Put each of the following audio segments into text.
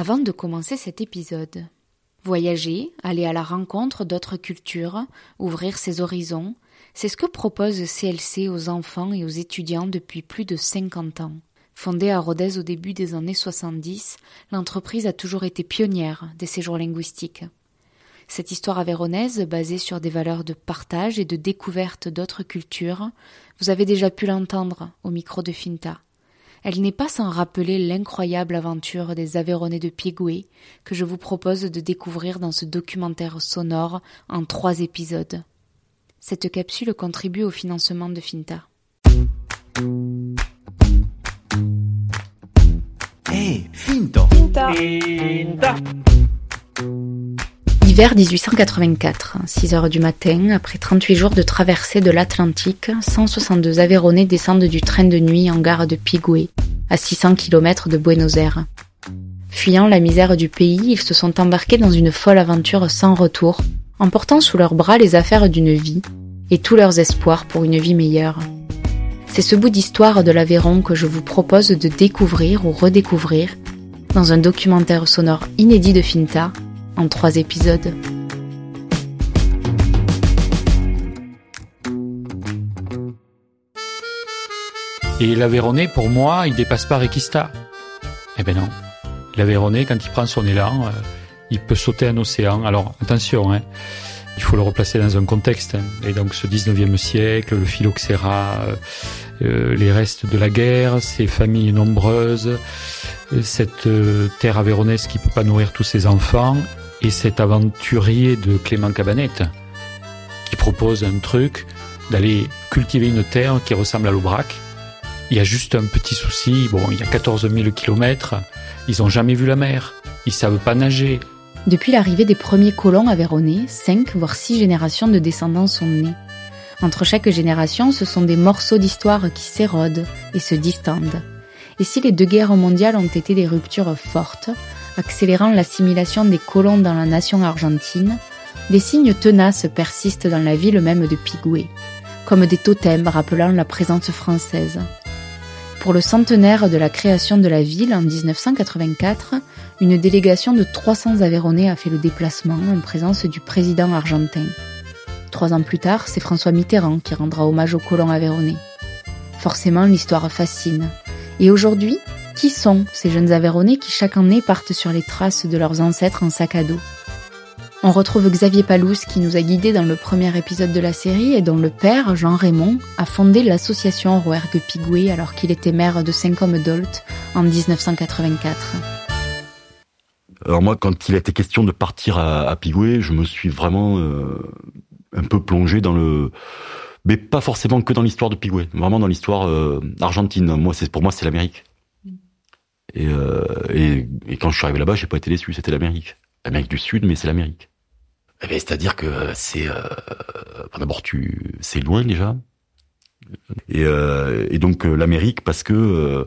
Avant de commencer cet épisode, voyager, aller à la rencontre d'autres cultures, ouvrir ses horizons, c'est ce que propose CLC aux enfants et aux étudiants depuis plus de 50 ans. Fondée à Rodez au début des années 70, l'entreprise a toujours été pionnière des séjours linguistiques. Cette histoire avéronaise, basée sur des valeurs de partage et de découverte d'autres cultures, vous avez déjà pu l'entendre au micro de Finta. Elle n'est pas sans rappeler l'incroyable aventure des Aveyronais de Piegoué que je vous propose de découvrir dans ce documentaire sonore en trois épisodes. Cette capsule contribue au financement de Finta. Hey, Finta. Finta. Hiver 1884, 6 heures du matin, après 38 jours de traversée de l'Atlantique, 162 Aveyronais descendent du train de nuit en gare de Pigoué, à 600 km de Buenos Aires. Fuyant la misère du pays, ils se sont embarqués dans une folle aventure sans retour, emportant sous leurs bras les affaires d'une vie et tous leurs espoirs pour une vie meilleure. C'est ce bout d'histoire de l'Aveyron que je vous propose de découvrir ou redécouvrir dans un documentaire sonore inédit de Finta en trois épisodes. Et l'Aveyronais, pour moi, il dépasse pas Requista. Eh ben non. L'Aveyronais, quand il prend son élan, euh, il peut sauter un océan. Alors, attention, hein, il faut le replacer dans un contexte. Hein. Et donc, ce 19e siècle, le phylloxéra, euh, euh, les restes de la guerre, ces familles nombreuses, cette terre aveyronnaise qui peut pas nourrir tous ses enfants, et cet aventurier de Clément Cabanette qui propose un truc d'aller cultiver une terre qui ressemble à l'Aubrac. Il y a juste un petit souci, bon, il y a 14 000 kilomètres, ils ont jamais vu la mer, ils savent pas nager. Depuis l'arrivée des premiers colons aveyronnais, cinq voire six générations de descendants sont nés. Entre chaque génération, ce sont des morceaux d'histoire qui s'érodent et se distendent. Et si les deux guerres mondiales ont été des ruptures fortes, accélérant l'assimilation des colons dans la nation argentine, des signes tenaces persistent dans la ville même de Pigoué, comme des totems rappelant la présence française. Pour le centenaire de la création de la ville en 1984, une délégation de 300 Aveyronais a fait le déplacement en présence du président argentin. Trois ans plus tard, c'est François Mitterrand qui rendra hommage aux colons aveyronnais. Forcément, l'histoire fascine. Et aujourd'hui, qui sont ces jeunes Aveyronais qui chaque année partent sur les traces de leurs ancêtres en sac à dos On retrouve Xavier Palouse qui nous a guidés dans le premier épisode de la série et dont le père, Jean Raymond, a fondé l'association Rouergue Pigoué alors qu'il était maire de Saint-Côme-d'Olt en 1984. Alors moi, quand il été question de partir à, Pigoué, je me suis vraiment euh, un peu plongé dans le mais pas forcément que dans l'histoire de Pigoué, vraiment dans l'histoire euh, argentine. Pour moi, c'est l'Amérique. Et, euh, et, et, quand je suis arrivé là-bas, j'ai pas été déçu. C'était l'Amérique, l'Amérique du Sud, mais c'est l'Amérique. Eh ben, c'est-à-dire que c'est euh, d'abord tu c'est loin déjà. Et, euh, et donc euh, l'Amérique parce que euh,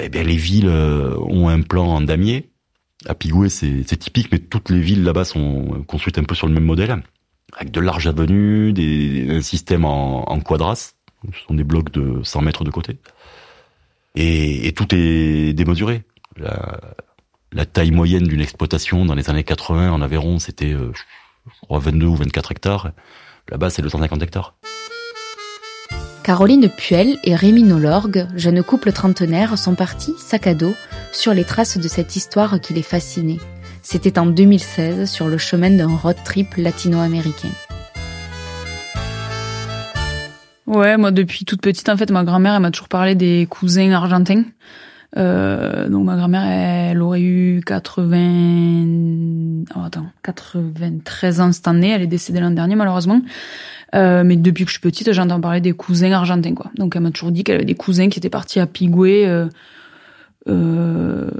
eh bien les villes ont un plan en damier. À Pigoué, c'est typique, mais toutes les villes là-bas sont construites un peu sur le même modèle, avec de larges avenues, des, un système en, en quadras. Ce sont des blocs de 100 mètres de côté et, tout est démesuré. La, taille moyenne d'une exploitation dans les années 80 en Aveyron, c'était euh, je crois 22 ou 24 hectares. Là-bas, c'est 250 hectares. Caroline Puel et Rémi Nolorgue, jeunes couple trentenaire, sont partis, sac à dos, sur les traces de cette histoire qui les fascinait. C'était en 2016 sur le chemin d'un road trip latino-américain. Ouais, moi depuis toute petite, en fait, ma grand-mère, elle m'a toujours parlé des cousins argentins. Euh, donc ma grand-mère, elle aurait eu 80... Oh, attends, 93 ans cette année. Elle est décédée l'an dernier, malheureusement. Euh, mais depuis que je suis petite, j'entends parler des cousins argentins, quoi. Donc elle m'a toujours dit qu'elle avait des cousins qui étaient partis à Pigoué, euh, euh,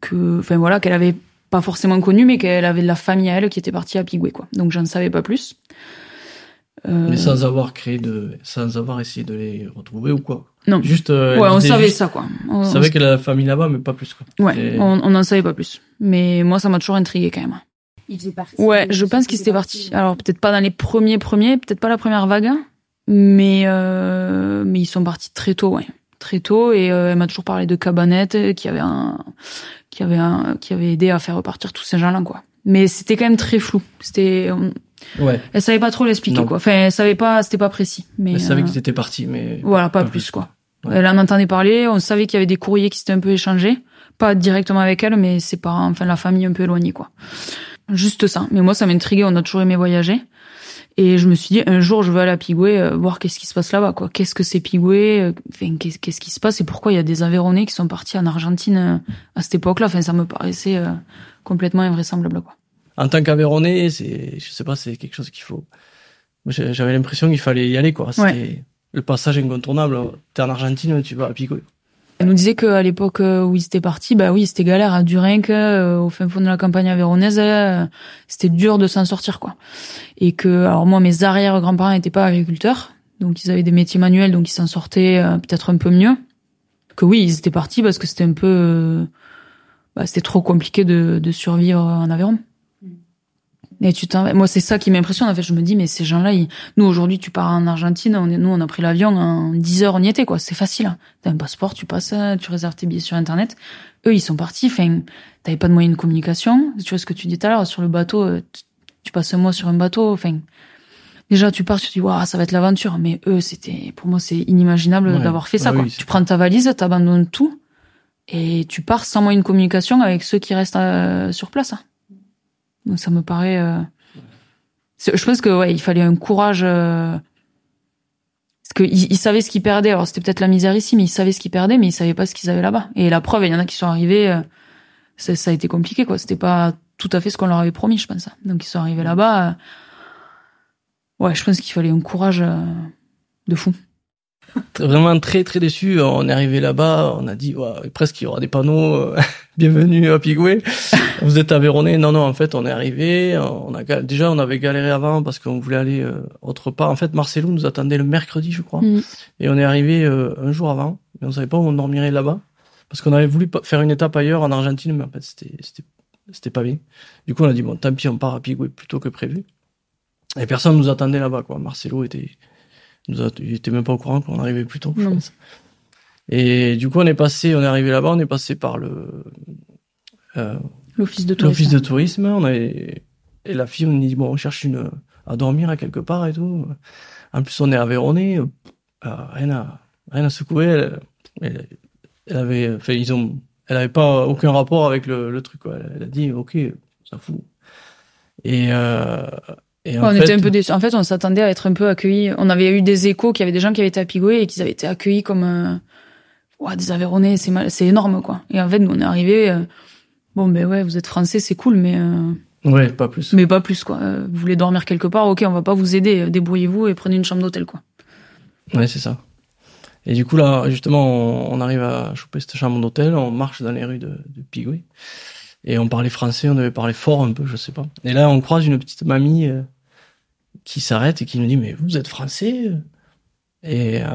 que, enfin voilà, qu'elle avait pas forcément connu, mais qu'elle avait de la famille à elle qui était partie à Pigoué, quoi. Donc j'en savais pas plus. Euh... Mais sans avoir créé de, sans avoir essayé de les retrouver ou quoi. Non. Juste. Euh, ouais, on savait ça quoi. On, savait qu'elle a la famille là-bas, mais pas plus quoi. Ouais, Et... on, on en savait pas plus. Mais moi, ça m'a toujours intrigué quand même. Il faisait partie. Ouais, je pense qu'il s'était parti. Alors peut-être pas dans les premiers premiers, peut-être pas la première vague, mais euh, mais ils sont partis très tôt, ouais, très tôt et elle m'a toujours parlé de Cabanette qui avait un qui avait un qui avait aidé à faire repartir tous ces gens-là quoi. Mais c'était quand même très flou. C'était Ouais. Elle savait pas trop l'expliquer quoi. Enfin, elle savait pas, c'était pas précis. Mais Elle savait euh, qu'ils étaient partis, mais voilà, pas, plus quoi. Ouais. Elle en entendait parler. On savait qu'il y avait des courriers qui s'étaient un peu échangés, pas directement avec elle, mais ses parents, enfin la famille un peu éloignée quoi. Juste ça. Mais moi, ça m'intriguait. On a toujours aimé voyager. Et je me suis dit, un jour, je veux aller à Pigoué, euh, voir qu'est-ce qui se passe là-bas, quoi. Qu'est-ce que c'est Pigoué euh, Enfin, qu'est-ce qu'est-ce qui se passe et pourquoi il y a des Aveyronais qui sont partis en Argentine euh, à cette époque-là. Enfin, ça me paraissait euh, complètement invraisemblable, quoi. En tant qu'Aveyronais, c'est, je sais pas, c'est quelque chose qu'il faut. J'avais l'impression qu'il fallait y aller, quoi. C'était le passage incontournable. T'es en Argentine, tu vas à Pico. Elle nous disait qu'à l'époque euh, où ils étaient partis, bah oui, c'était galère à Durenque, euh, au fin fond de la campagne avéronaise, euh, c'était dur de s'en sortir, quoi. Et que, alors moi, mes arrière-grands-parents n'étaient pas agriculteurs, donc ils avaient des métiers manuels, donc ils s'en sortaient peut-être un peu mieux. Que oui, ils étaient partis parce que c'était un peu, bah, c'était trop compliqué de, de survivre en Aveyron. Et tu t'en- moi, c'est ça qui m'impressionne. En fait, je me dis, mais ces gens-là, ils- nous aujourd'hui, tu pars en Argentine, on est, nous, on a pris l'avion en 10 heures, on y était, quoi. C'est facile. hein. T'as un passeport, tu passes, euh, tu réserves tes billets sur Internet. Eux, ils sont partis. Enfin, t'avais pas de moyen de communication. Tu vois ce que tu dis tout à l'heure sur le bateau. euh, tu- passes un mois sur un bateau. Enfin, déjà, tu pars, tu te dis, waouh, ça va être l'aventure. Mais eux, c'était, pour moi, c'est inimaginable Ouais. d'avoir fait ça, Ah quoi. oui, tu prends ta valise, t'abandonnes tout. Et tu pars sans moyen de communication avec ceux qui restent euh, sur place. hein. Donc ça me paraît. euh, Je pense que ouais, il fallait un courage. euh, Parce qu'ils ils savaient ce qu'ils perdaient. Alors c'était peut-être la misère ici, mais ils savaient ce qu'ils perdaient, mais ils savaient pas ce qu'ils avaient là-bas. Et la preuve, il y en a qui sont arrivés. euh, Ça, ça a été compliqué, quoi. C'était pas tout à fait ce qu'on leur avait promis, je pense. Donc ils sont arrivés là-bas. euh, Ouais, je pense qu'il fallait un courage euh, de fou. Vraiment très très déçu. On est arrivé là-bas, on a dit ouais, presque il y aura des panneaux euh, bienvenue à Pigoué. Vous êtes Aveyronais Non non, en fait, on est arrivé, on a déjà on avait galéré avant parce qu'on voulait aller euh, autre part. En fait, Marcelo nous attendait le mercredi, je crois. Mm. Et on est arrivé euh, un jour avant, mais on savait pas où on dormirait là-bas parce qu'on avait voulu faire une étape ailleurs en Argentine, mais en fait, c'était c'était c'était pas bien. Du coup, on a dit bon, tant pis, on part à Pigoué plutôt que prévu. Et personne nous attendait là-bas quoi. Marcelo était nous a, il était même pas au courant qu'on arrivait plus tôt, je Non. pense. Et du coup, on est passé, on est arrivé là-bas, on est passé par le euh, L'office de tourisme. l'office de tourisme. On avait et la fille, on dit bon, on cherche une à dormir à quelque part et tout. En plus, on est Aveyronais, euh, rien à rien à secouer. Elle, elle, elle avait, fait, ils ont, elle avait pas aucun rapport avec le, le truc. Quoi. Elle a dit ok, ça fout. Et, euh, et en on fait, était un peu déçus. En fait, on s'attendait à être un peu accueillis. On avait eu des échos qu'il y avait des gens qui avaient été à Pigoué et qu'ils avaient été accueillis comme euh, ouais, des Aveyronais, c'est mal, c'est énorme quoi. Et en fait, nous on est arrivé bon ben ouais, vous êtes français, c'est cool mais euh, ouais, pas plus. mais pas plus quoi. Euh, vous voulez dormir quelque part, OK, on va pas vous aider, euh, débrouillez-vous et prenez une chambre d'hôtel quoi. Ouais, c'est ça. Et du coup, là, justement, on, on arrive à choper cette chambre d'hôtel, on marche dans les rues de, de Pigoué. Et on parlait français, on devait parler fort un peu, je sais pas. Et là, on croise une petite mamie euh, qui s'arrête et qui nous dit, mais vous êtes français? Et euh,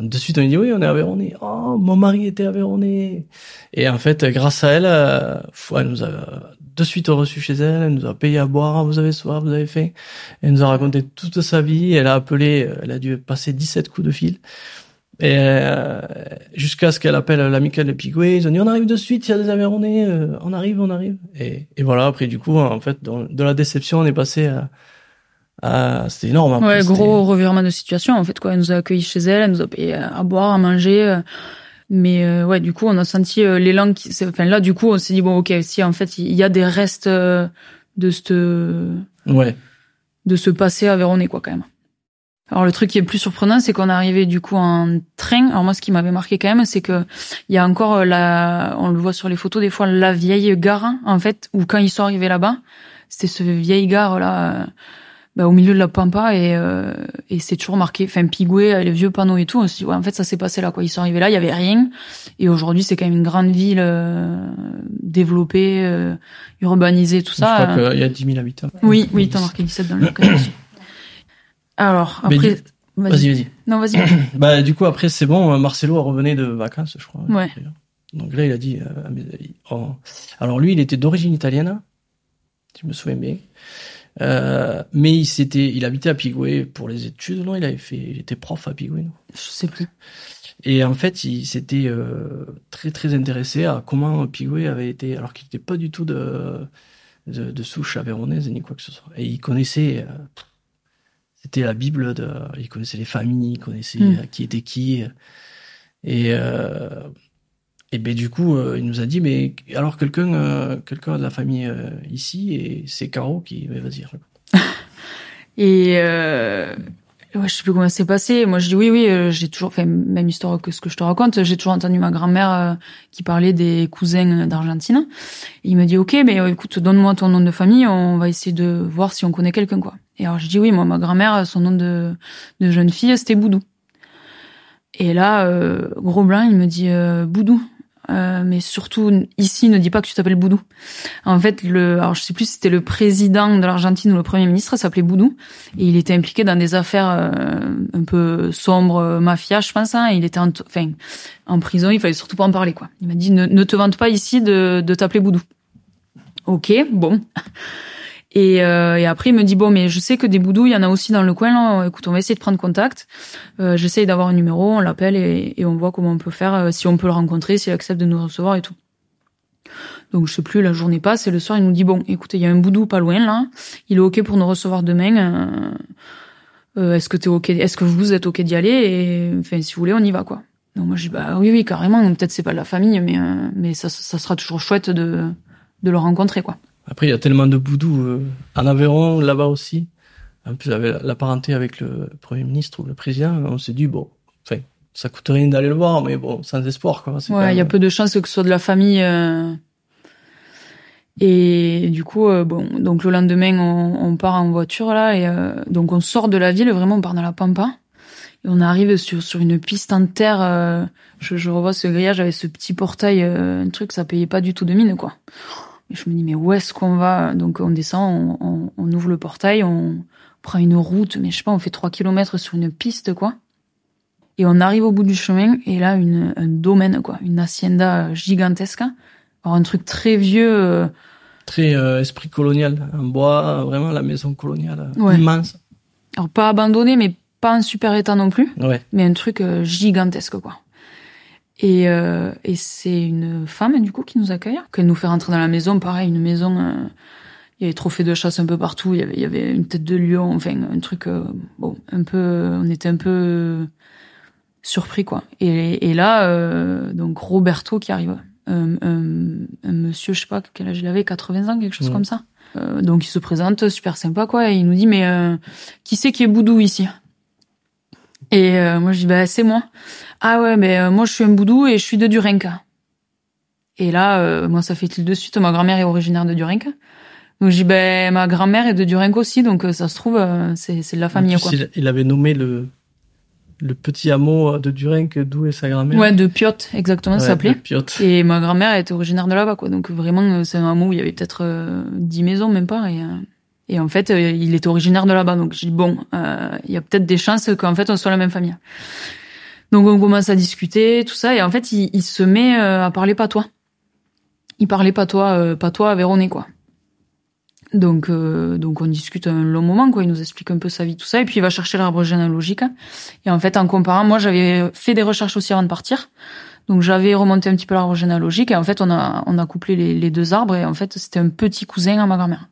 de suite, on lui dit, oui, on est Aveyronais. Oh, mon mari était Aveyronais. Et en fait, grâce à elle, euh, elle nous a de suite reçu chez elle, elle nous a payé à boire, vous avez soif, vous avez faim. Elle nous a raconté toute sa vie, elle a appelé, euh, elle a dû passer 17 coups de fil. Et euh, jusqu'à ce qu'elle appelle l'amicale de Pigoué, ils ont dit on arrive de suite, il y a des Aveyronais, euh, on arrive, on arrive. Et, et voilà, après du coup, en fait, dans, de la déception, on est passé à... à c'était énorme. après, ouais, c'était- gros revirement de situation en fait quoi. Elle nous a accueillis chez elle, elle nous a payé à boire, à manger. euh, mais euh, ouais, du coup, on a senti euh, l'élan qui enfin là du coup, on s'est dit bon OK, si en fait, il y a des restes euh, de Ouais, de passer à Véronée, quoi, quand même. Alors, le truc qui est le plus surprenant, c'est qu'on est arrivé, du coup, en train. Alors, moi, ce qui m'avait marqué quand même, c'est que il y a encore euh, la, on le voit sur les photos, des fois, la vieille gare, en fait, où quand ils sont arrivés là-bas, c'était ce vieille gare, là, euh, bah, au milieu de la pampa, et, euh, et c'est toujours marqué, enfin, Pigoué, les vieux panneaux et tout. On s'est dit, ouais, en fait, ça s'est passé là, quoi. Ils sont arrivés là, il y avait rien. Et aujourd'hui, c'est quand même une grande ville, euh, développée, euh, urbanisée, tout ça. je crois euh, qu'il y a 10 000 habitants. oui, oui, t'as marqué 17 dans le cas aussi. Alors, après... Vas-y, vas-y. Non, vas-y. Bah, du coup, après, c'est bon, Marcelo revenait de vacances, je crois. Ouais. d'ailleurs. Donc là, il a dit, euh, à mes- oh. alors lui, il était d'origine italienne, si je me souviens bien. Euh, mais il s'était, il habitait à Pigoué pour les études, non? Il avait fait, il était prof à Pigoué, non? Je sais plus. Et en fait, il s'était très très intéressé à comment Pigoué avait été, alors qu'il n'était pas du tout de, de, de souche avéronaise ni quoi que ce soit. Et il connaissait, c'était la Bible, de, il connaissait les familles, il connaissait Mm. qui était qui. Et, euh, et ben du coup, euh, il nous a dit, mais alors quelqu'un euh, quelqu'un de la famille euh, ici, et c'est Caro qui, mais vas-y. raconte. Et euh, ouais, je sais plus comment ça s'est passé. Moi, je dis oui, oui, euh, j'ai toujours, enfin, même histoire que ce que je te raconte, j'ai toujours entendu ma grand-mère euh, qui parlait des cousins d'Argentine. Il me dit, ok, mais euh, écoute, donne-moi ton nom de famille, on va essayer de voir si on connaît quelqu'un, quoi. Et alors, je dis oui, moi, ma grand-mère, son nom de, de jeune fille, c'était Boudou. Et là, gros blanc, il me dit Boudou. Euh, mais surtout ici, ne dis pas que tu t'appelles Boudou. En fait, le, alors je sais plus si c'était le président de l'Argentine ou le premier ministre, s'appelait Boudou, et il était impliqué dans des affaires euh, un peu sombres, euh, mafia, je pense. Hein, il était en, enfin, en prison, il fallait surtout pas en parler, quoi. Il m'a dit ne, ne te vante pas ici de, de t'appeler Boudou. Ok, bon. Et, euh, et après, il me dit bon, mais je sais que des boudous, il y en a aussi dans le coin. Là. Écoute, on va essayer de prendre contact. Euh, J'essaye d'avoir un numéro, on l'appelle et, et on voit comment on peut faire, euh, si on peut le rencontrer, s'il accepte de nous recevoir et tout. Donc je sais plus, la journée passe et le soir il nous dit bon, écoutez, il y a un boudou pas loin là, il est ok pour nous recevoir demain. Euh, euh, est-ce que t'es ok, est-ce que vous êtes ok d'y aller? Et enfin si vous voulez on y va quoi. Donc moi je dis bah oui oui carrément, peut-être c'est pas de la famille mais mais ça ça sera toujours chouette de de le rencontrer quoi. Après, il y a tellement de boudou euh, en Aveyron, là-bas aussi. En plus, avec la, parenté avec le premier ministre ou le président, on s'est dit bon, enfin, ça coûte rien d'aller le voir, mais bon, sans espoir quoi. Ouais, il y a peu de chances que ce soit de la famille. euh. Et du coup, euh, bon, donc le lendemain, on, on part en voiture là, et euh, donc on sort de la ville, vraiment, on part dans la pampa, et on arrive sur sur une piste en terre. euh, je, je revois ce grillage avec ce petit portail, euh, un truc, ça payait pas du tout de mine, quoi. Et je me dis mais où est-ce qu'on va? Donc on descend, on, on, on ouvre le portail, on prend une route, mais je sais pas, on fait trois kilomètres sur une piste, quoi. Et on arrive au bout du chemin, et là, une, un domaine, quoi, une hacienda gigantesque. Alors, un truc très vieux. euh, Très euh, esprit colonial, en bois, vraiment la maison coloniale, euh, Ouais. immense. alors, pas abandonné, mais pas en super état non plus. Ouais. Mais un truc euh, gigantesque, quoi. Et, euh, et c'est une femme, du coup, qui nous accueille, qu'elle nous fait rentrer dans la maison. Pareil, une maison... euh, il y avait trophées de chasse un peu partout. Il y avait, il y avait une tête de lion, enfin, un truc... euh, bon, un peu... On était un peu surpris, quoi. Et, et là, euh, donc, Roberto qui arrive. Un, un, un monsieur, je sais pas quel âge il avait, 80 ans, quelque chose Ouais. comme ça. Donc il se présente, super sympa quoi, et il nous dit mais euh, qui c'est qui est boudou ici? Et euh, moi je dis bah c'est moi. Ah ouais mais euh, moi je suis un boudou et je suis de Durenka. Et là euh, moi ça fait il de suite, ma grand-mère est originaire de Durenka. Donc je dis ben ma grand-mère est de Durenka aussi, donc euh, ça se trouve euh, c'est c'est de la famille En plus, quoi. il, il avait nommé le, le petit hameau de Durenc d'où est sa grand-mère. Ouais de Piotte exactement ça s'appelait. Et ma grand-mère était originaire de là-bas, quoi. Donc vraiment, euh, c'est un hameau où il y avait peut-être euh, 10 maisons, même pas. Et, euh, et en fait, euh, il était originaire de là-bas. Donc je dis, bon, euh, il y a peut-être des chances qu'en fait, on soit la même famille. Donc on commence à discuter, tout ça. Et en fait, il, se met euh, à parler patois. Il parlait patois, patois avéronais, quoi. Donc, euh, donc on discute un long moment, quoi. Il nous explique un peu sa vie, tout ça, et puis il va chercher l'arbre généalogique. Et en fait, en comparant, moi, j'avais fait des recherches aussi avant de partir. Donc j'avais remonté un petit peu l'arbre généalogique et en fait on a on a couplé les deux arbres et en fait c'était un petit cousin à ma grand-mère.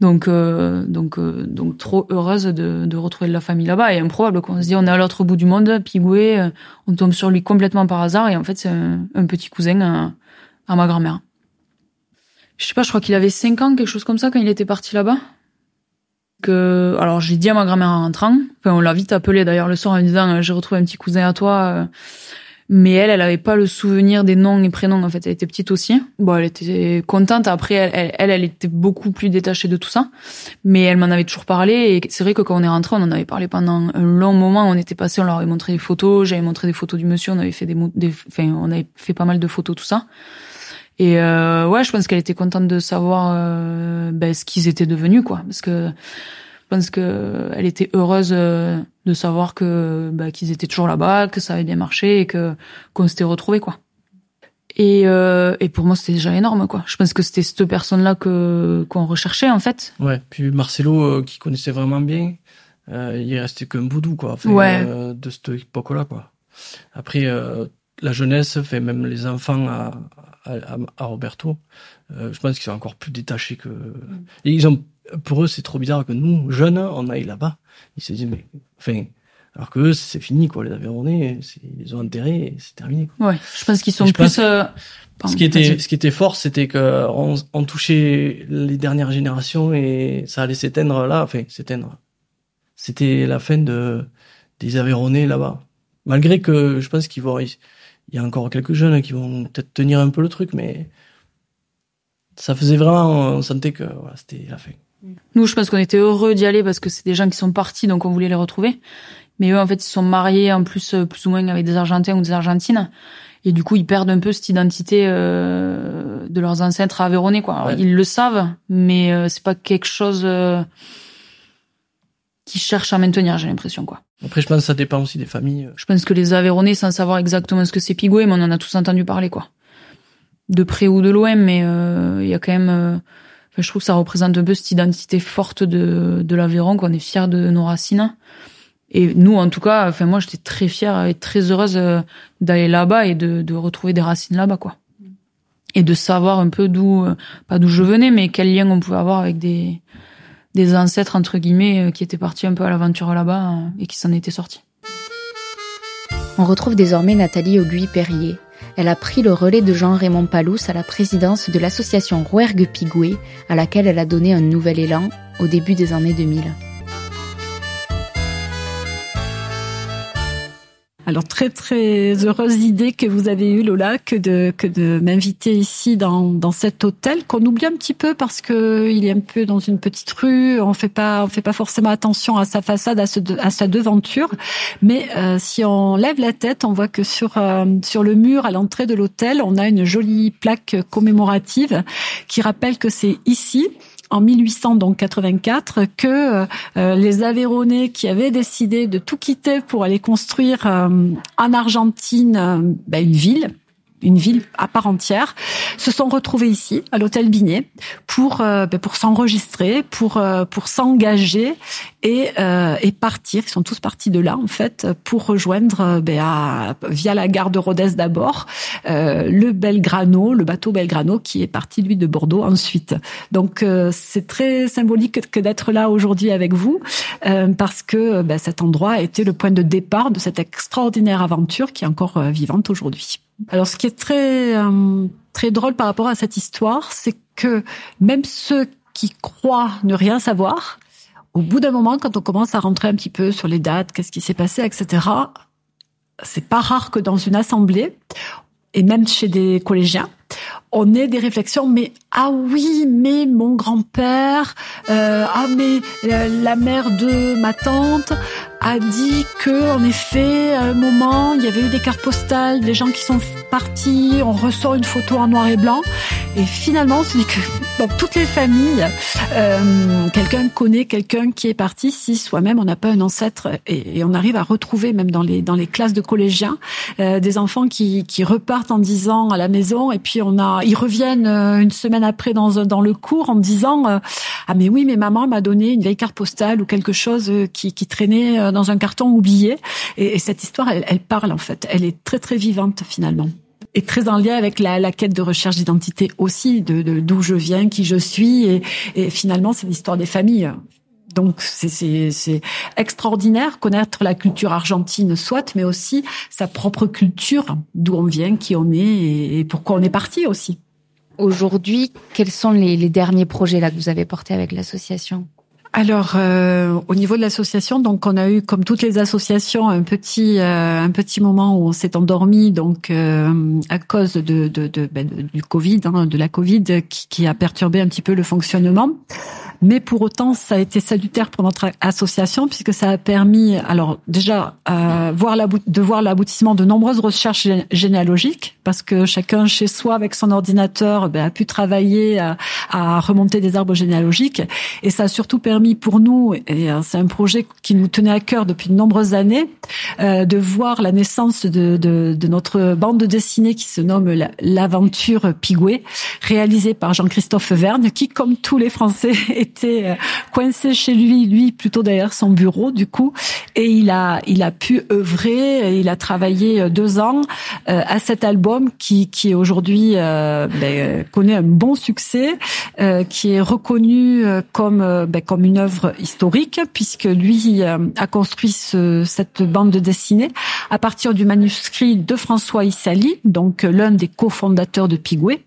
Donc euh, donc euh, donc trop heureuse de, retrouver de la famille là-bas et improbable qu'on se dit on est à l'autre bout du monde, Pigoué, euh, on tombe sur lui complètement par hasard et en fait c'est un, petit cousin à, à ma grand-mère. Je sais pas, je crois qu'il avait 5 ans, quelque chose comme ça quand il était parti là-bas. Que alors j'ai dit à ma grand-mère en rentrant, enfin on l'a vite appelé d'ailleurs le soir en disant j'ai retrouvé un petit cousin à toi. Mais elle, elle avait pas le souvenir des noms et prénoms. En fait, elle était petite aussi. Bon, elle était contente. Après, elle, elle, elle, était beaucoup plus détachée de tout ça. Mais elle m'en avait toujours parlé. Et c'est vrai que quand on est rentré, on en avait parlé pendant un long moment. On était passé, on leur avait montré des photos. J'avais montré des photos du monsieur. On avait fait des, des, enfin, on avait fait pas mal de photos, tout ça. Et euh, ouais, je pense qu'elle était contente de savoir euh, ben, ce qu'ils étaient devenus, quoi. Parce que pense que elle était heureuse euh, de savoir que bah, qu'ils étaient toujours là-bas, que ça avait bien marché et que qu'on s'était retrouvés quoi. Et euh, et pour moi c'était déjà énorme quoi. Je pense que c'était cette personne là que qu'on recherchait en fait. Ouais. Puis Marcelo, euh, qui connaissait vraiment bien, euh, il est resté qu'un boudou, quoi. Enfin, Ouais. euh, de cette époque-là, quoi. Après, euh, la jeunesse, fait même les enfants à, à, à Roberto, euh, je pense qu'ils sont encore plus détachés que. Et ils ont, pour eux, c'est trop bizarre que nous, jeunes, on aille là-bas. Ils se disent, mais, enfin, alors que eux, c'est fini, quoi. Les Aveyronais, ils les ont enterrés, et c'est terminé. Ouais, je pense qu'ils sont plus. euh, Ce pardon, qui était, ce qui était fort, c'était que on, on touchait les dernières générations et ça allait s'éteindre là, enfin s'éteindre. C'était la fin de des Aveyronais là-bas. Malgré que je pense qu'ils vont, il y a encore quelques jeunes qui vont peut-être tenir un peu le truc, mais ça faisait vraiment, on sentait que voilà, c'était la fin. Nous, je pense qu'on était heureux d'y aller parce que c'est des gens qui sont partis, donc on voulait les retrouver. Mais eux, en fait, ils sont mariés en plus, euh, plus ou moins avec des Argentins ou des Argentines. Et du coup, ils perdent un peu cette identité euh, de leurs ancêtres aveyronnais, quoi. Alors, Ouais. Ils le savent, mais euh, c'est pas quelque chose euh, qu'ils cherchent à maintenir, j'ai l'impression, quoi. Après, je pense que ça dépend aussi des familles. Je pense que les Aveyronnais, sans savoir exactement ce que c'est Pigoué, mais on en a tous entendu parler, quoi. De près ou de loin, mais euh, il y a quand même... je trouve que ça représente un peu cette identité forte de, de l'Aveyron, qu'on est fier de nos racines. Et nous, en tout cas, enfin moi, j'étais très fière et très heureuse euh, d'aller là-bas et de, de retrouver des racines là-bas, quoi. Et de savoir un peu d'où, euh, pas d'où je venais, mais quel lien on pouvait avoir avec des, des ancêtres, entre guillemets, euh, qui étaient partis un peu à l'aventure là-bas et qui s'en étaient sortis. On retrouve désormais Nathalie Auguy-Perrier. Elle a pris le relais de Jean-Raymond Palous à la présidence de l'association Rouergue Pigoué, à laquelle elle a donné un nouvel élan au début des années 2000. Alors très très heureuse idée que vous avez eue Lola que de que de m'inviter ici dans dans cet hôtel qu'on oublie un petit peu parce que il est un peu dans une petite rue, on fait pas on fait pas forcément attention à sa façade à, sa devanture, mais euh, si on lève la tête, on voit que sur euh, sur le mur à l'entrée de l'hôtel, on a une jolie plaque commémorative qui rappelle que c'est ici en 1884 que euh, les Aveyronnais qui avaient décidé de tout quitter pour aller construire euh, en Argentine euh, ben, une ville une ville à part entière, se sont retrouvés ici, à l'hôtel Binet, pour euh, ben, pour s'enregistrer, pour euh, pour s'engager et euh, et partir. Ils sont tous partis de là en fait pour rejoindre euh, ben, à- via la gare de Rodez d'abord euh, le Belgrano, le bateau Belgrano qui est parti lui de Bordeaux ensuite. Donc c'est très symbolique que, d'être là aujourd'hui avec vous parce que ben, cet endroit a été le point de départ de cette extraordinaire aventure qui est encore vivante aujourd'hui. Alors ce qui est très euh, très drôle par rapport à cette histoire, c'est que même ceux qui croient ne rien savoir, au bout d'un moment, quand on commence à rentrer un petit peu sur les dates, qu'est-ce qui s'est passé, etc., c'est pas rare que dans une assemblée, et même chez des collégiens, on ait des réflexions, mais ah oui, mais mon grand-père, euh, ah mais la, la mère de ma tante a dit que en effet, à un moment, il y avait eu des cartes postales, des gens qui sont partis, on ressort une photo en noir et blanc, et finalement, se dit que dans toutes les familles, euh, quelqu'un connaît quelqu'un qui est parti, si soi-même on n'a pas un ancêtre, et, on arrive à retrouver même dans les dans les classes de collégiens euh, des enfants qui qui repartent en disant à la maison, et puis on a ils reviennent euh, une semaine après dans dans le cours en disant euh, ah mais oui mais maman m'a donné une vieille carte postale ou quelque chose euh, qui qui traînait dans un carton oublié, et, et cette histoire elle, parle en fait, elle est très très vivante finalement. Et très en lien avec la, quête de recherche d'identité aussi, de d'où je viens, qui je suis, et, finalement c'est l'histoire des familles. Donc c'est extraordinaire connaître la culture argentine soit, mais aussi sa propre culture, d'où on vient, qui on est et, et pourquoi on est parti aussi. Aujourd'hui, quels sont les, les derniers projets là que vous avez portés avec l'association? Alors, euh, au niveau de l'association, donc on a eu, comme toutes les associations, un petit euh, un petit moment où on s'est endormi, donc euh, à cause de, ben, du Covid, hein, de la Covid, qui a perturbé un petit peu le fonctionnement. Mais pour autant, ça a été salutaire pour notre association puisque ça a permis, alors déjà, euh, de voir l'aboutissement de nombreuses recherches gé- généalogiques, parce que chacun chez soi avec son ordinateur ben, a pu travailler à, à remonter des arbres généalogiques, et ça a surtout permis pour nous, et euh, c'est un projet qui nous tenait à cœur depuis de nombreuses années, euh, de voir la naissance de, de, de notre bande dessinée qui se nomme La- l'aventure Pigoué, réalisée par Jean-Christophe Verne, qui, comme tous les Français, était euh, coincé chez lui, lui plutôt derrière son bureau du coup, et il a il a pu œuvrer, il a travaillé euh, deux ans euh, à cet album qui qui aujourd'hui ben, connaît un bon succès, qui est reconnu comme ben, comme une œuvre historique puisque lui a construit ce, cette bande dessinée à partir du manuscrit de François Issali, donc l'un des cofondateurs de Pigoué.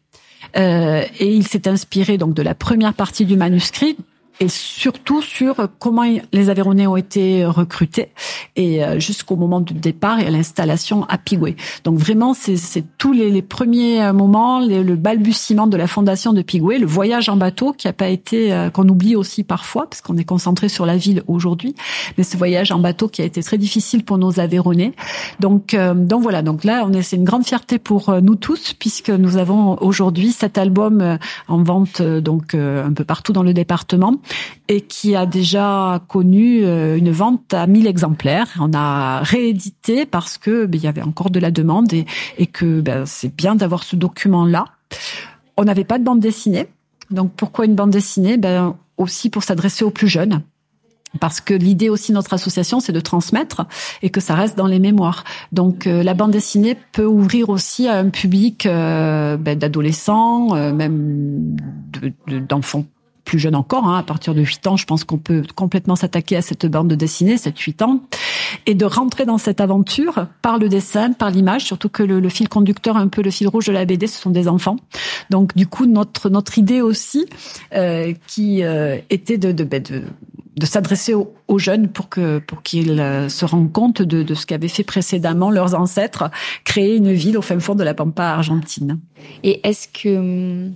Euh, et il s'est inspiré donc de la première partie du manuscrit et surtout sur comment les Aveyronnais ont été recrutés et euh, jusqu'au moment du départ et à l'installation à Pigoué. Donc vraiment, c'est tous les, les, premiers euh, moments, le balbutiement de la fondation de Pigoué, le voyage en bateau qui a pas été euh, qu'on oublie aussi parfois parce qu'on est concentré sur la ville aujourd'hui, mais ce voyage en bateau qui a été très difficile pour nos Aveyronnais. Donc donc voilà, donc là on est c'est une grande fierté pour nous tous puisque nous avons aujourd'hui cet album en vente donc un peu partout dans le département et qui a déjà connu euh, une vente à 1000 exemplaires. On a réédité parce que ben, il y avait encore de la demande et, et que ben, c'est bien d'avoir ce document-là. On n'avait pas de bande dessinée. Donc pourquoi une bande dessinée? Ben aussi pour s'adresser aux plus jeunes parce que l'idée aussi de notre association, c'est de transmettre et que ça reste dans les mémoires. Donc euh, la bande dessinée peut ouvrir aussi à un public euh, ben, d'adolescents, même d'enfants plus jeune encore, hein, à partir de 8 ans, je pense qu'on peut complètement s'attaquer à cette bande de dessinée, 7-8 ans, et de rentrer dans cette aventure par le dessin, par l'image, surtout que le, fil conducteur, un peu le fil rouge de la BD, ce sont des enfants. Donc du coup, notre notre idée aussi, euh, qui euh, était de, de, ben, de de s'adresser aux, jeunes pour que pour qu'ils euh, se rendent compte de, de ce qu'avaient fait précédemment leurs ancêtres, créer une ville au fin fond de la pampa argentine. Et est-ce que hum,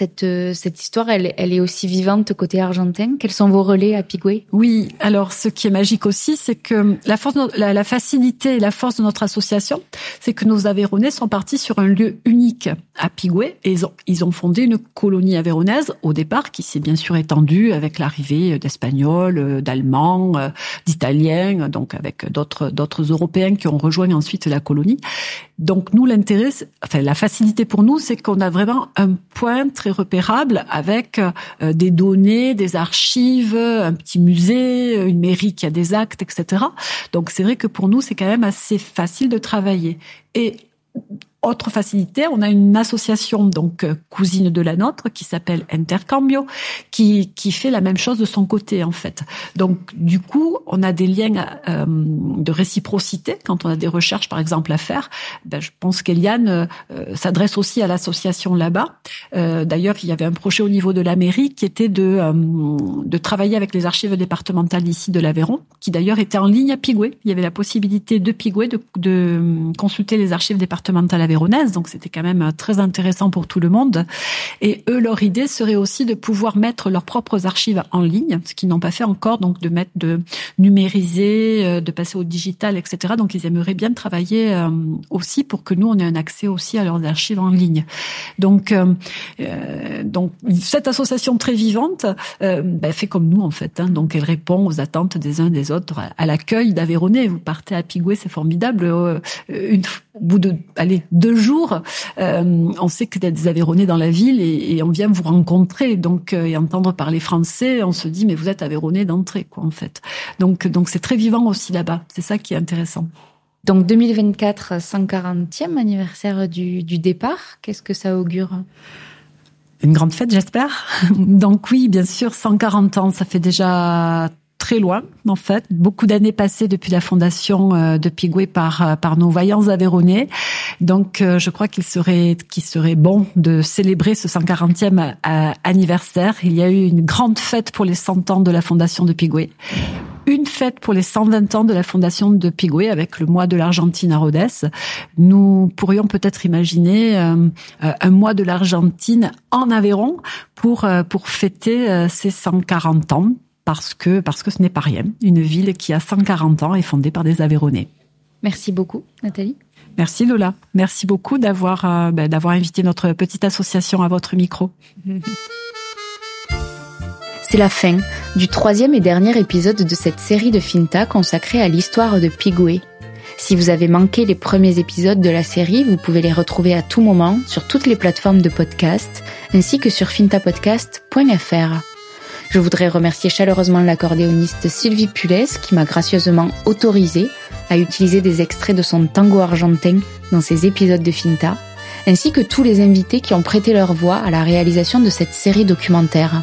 cette, euh, cette histoire, elle, est aussi vivante côté argentin. Quels sont vos relais à Pigoué Oui, alors ce qui est magique aussi, c'est que la facilité et la force de notre association, c'est que nos Aveyronnais sont partis sur un lieu unique à Pigoué et ils ont, fondé une colonie avéronaise au départ qui s'est bien sûr étendue avec l'arrivée d'Espagnols, d'Allemands, d'Italiens, donc avec d'autres d'autres Européens qui ont rejoint ensuite la colonie. Donc nous l'intérêt, enfin la facilité pour nous, c'est qu'on a vraiment un point très repérable avec euh, des données, des archives, un petit musée, une mairie qui a des actes, etc. Donc c'est vrai que pour nous c'est quand même assez facile de travailler. Et autre facilité, on a une association donc euh, cousine de la nôtre qui s'appelle Intercambio, qui qui fait la même chose de son côté en fait. Donc du coup, on a des liens euh, de réciprocité quand on a des recherches par exemple à faire. Ben, je pense qu'Eliane euh, s'adresse aussi à l'association là-bas. D'ailleurs, il y avait un projet au niveau de la mairie qui était de de travailler avec les archives départementales ici de l'Aveyron, qui d'ailleurs était en ligne à Pigoué. Il y avait la possibilité de Pigoué de, de consulter les archives départementales donc c'était quand même euh, très intéressant pour tout le monde. Et eux, leur idée serait aussi de pouvoir mettre leurs propres archives en ligne, ce qu'ils n'ont pas fait encore, donc de mettre, de numériser, euh, de passer au digital, etc. Donc ils aimeraient bien travailler euh, aussi pour que nous on ait un accès aussi à leurs archives en ligne. Donc, donc cette association très vivante ben, fait comme nous en fait. Hein. donc elle répond aux attentes des uns des autres, à l'accueil d'Aveyronais. Vous partez à Pigoué, c'est formidable. Une, au bout de allez deux jours, euh, on sait a des Aveyronnais dans la ville et, on vient vous rencontrer. Donc euh, et entendre parler français, on se dit mais vous êtes Aveyronnais d'entrée quoi en fait. Donc donc c'est très vivant aussi là-bas. C'est ça qui est intéressant. Donc 2024, 140e anniversaire du, du départ. Qu'est-ce que ça augure? Une grande fête, j'espère? Donc oui, bien sûr, 140 ans, ça fait déjà très loin, en fait. Beaucoup d'années passées depuis la fondation euh, de Pigoué par euh, par nos vaillants Aveyronnais. Donc, euh, je crois qu'il serait qu'il serait bon de célébrer ce 140e anniversaire. Il y a eu une grande fête pour les 100 ans de la fondation de Pigoué. Une fête pour les 120 ans de la fondation de Pigoué avec le mois de l'Argentine à Rhodes. Nous pourrions peut-être imaginer un mois de l'Argentine en Aveyron pour pour fêter ces 140 ans parce que, parce que ce n'est pas rien. Une ville qui a 140 ans est fondée par des Aveyronnais. Merci beaucoup, Nathalie. Merci Lola. Merci beaucoup d'avoir euh, ben, d'avoir invité notre petite association à votre micro. C'est la fin du troisième et dernier épisode de cette série de Finta consacrée à l'histoire de Pigoué. Si vous avez manqué les premiers épisodes de la série, vous pouvez les retrouver à tout moment sur toutes les plateformes de podcast ainsi que sur fintapodcast.fr. Je voudrais remercier chaleureusement l'accordéoniste Sylvie Pulès qui m'a gracieusement autorisé à utiliser des extraits de son tango argentin dans ses épisodes de Finta, ainsi que tous les invités qui ont prêté leur voix à la réalisation de cette série documentaire.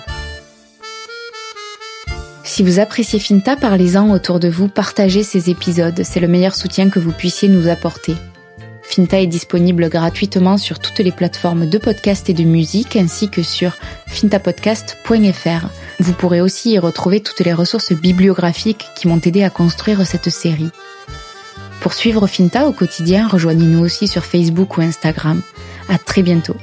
Si vous appréciez Finta, parlez-en autour de vous, partagez ces épisodes, c'est le meilleur soutien que vous puissiez nous apporter. Finta est disponible gratuitement sur toutes les plateformes de podcast et de musique ainsi que sur fintapodcast.fr. Vous pourrez aussi y retrouver toutes les ressources bibliographiques qui m'ont aidé à construire cette série. Pour suivre Finta au quotidien, rejoignez-nous aussi sur Facebook ou Instagram. À très bientôt.